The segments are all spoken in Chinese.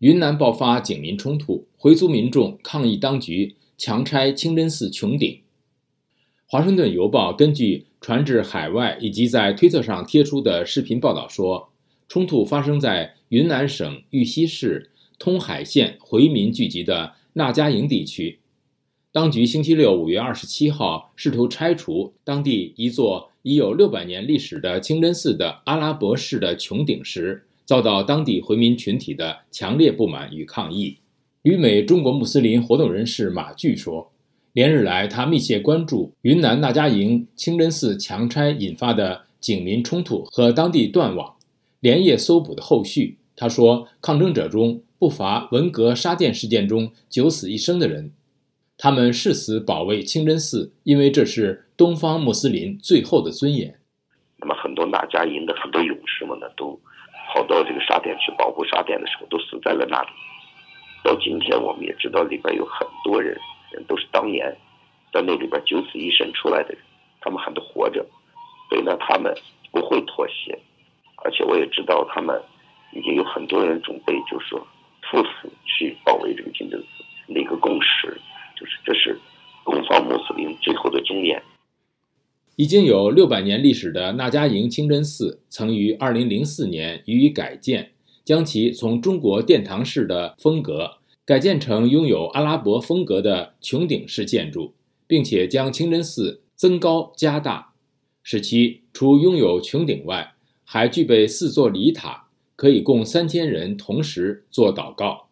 云南爆发警民冲突，回族民众抗议当局强拆清真寺穹顶。华盛顿邮报根据传至海外以及在推特上贴出的视频报道说，冲突发生在云南省玉溪市通海县回民聚集的那家营地区。当局星期六五月二十七号试图拆除当地一座已有六百年历史的清真寺的阿拉伯式的穹顶时。遭到当地回民群体的强烈不满与抗议。旅美中国穆斯林活动人士马巨说：“连日来，他密切关注云南那家营清真寺强拆引发的警民冲突和当地断网、连夜搜捕的后续。”他说：“抗争者中不乏文革杀店事件中九死一生的人，他们誓死保卫清真寺，因为这是东方穆斯林最后的尊严。”那么，很多那家营的很多勇士们呢，都。跑到这个沙甸去保护沙甸的时候，都死在了那里。到今天，我们也知道里边有很多人，人都是当年在那里边九死一生出来的人，他们还都活着，所以呢，他们不会妥协。而且我也知道，他们已经有很多人准备，就是说赴死去保卫这个清真寺。那个共识就是，这是东方穆斯林最后的尊严。已经有六百年历史的那家营清真寺，曾于二零零四年予以改建，将其从中国殿堂式的风格改建成拥有阿拉伯风格的穹顶式建筑，并且将清真寺增高加大，使其除拥有穹顶外，还具备四座礼塔，可以供三千人同时做祷告。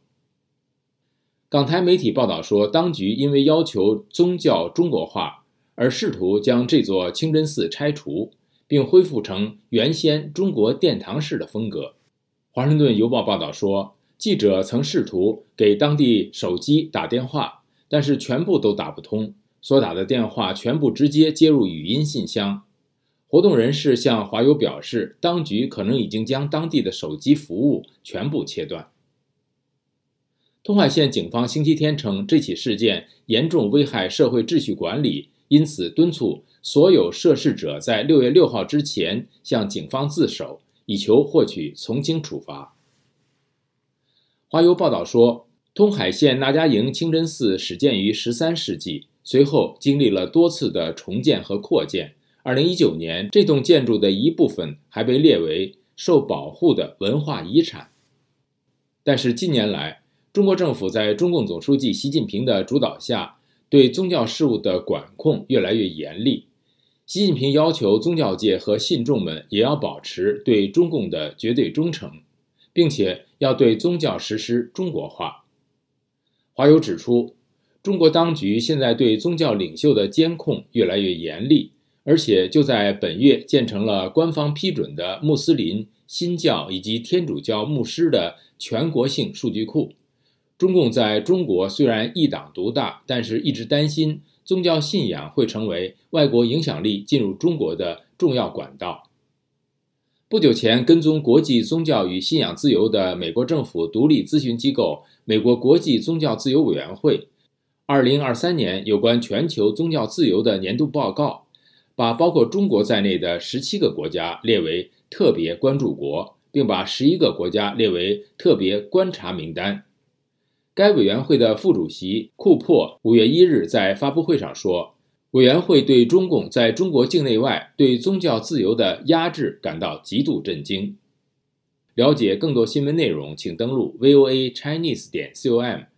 港台媒体报道说，当局因为要求宗教中国化。而试图将这座清真寺拆除，并恢复成原先中国殿堂式的风格。华盛顿邮报报道说，记者曾试图给当地手机打电话，但是全部都打不通，所打的电话全部直接接入语音信箱。活动人士向华友表示，当局可能已经将当地的手机服务全部切断。通海县警方星期天称，这起事件严重危害社会秩序管理。因此，敦促所有涉事者在六月六号之前向警方自首，以求获取从轻处罚。华邮报道说，通海县那家营清真寺始建于十三世纪，随后经历了多次的重建和扩建。二零一九年，这栋建筑的一部分还被列为受保护的文化遗产。但是近年来，中国政府在中共总书记习近平的主导下。对宗教事务的管控越来越严厉，习近平要求宗教界和信众们也要保持对中共的绝对忠诚，并且要对宗教实施中国化。华友指出，中国当局现在对宗教领袖的监控越来越严厉，而且就在本月建成了官方批准的穆斯林、新教以及天主教牧师的全国性数据库。中共在中国虽然一党独大，但是一直担心宗教信仰会成为外国影响力进入中国的重要管道。不久前，跟踪国际宗教与信仰自由的美国政府独立咨询机构美国国际宗教自由委员会，2023年有关全球宗教自由的年度报告，把包括中国在内的17个国家列为特别关注国，并把11个国家列为特别观察名单。该委员会的副主席库珀五月一日在发布会上说：“委员会对中共在中国境内外对宗教自由的压制感到极度震惊。”了解更多新闻内容，请登录 VOA Chinese 点 com。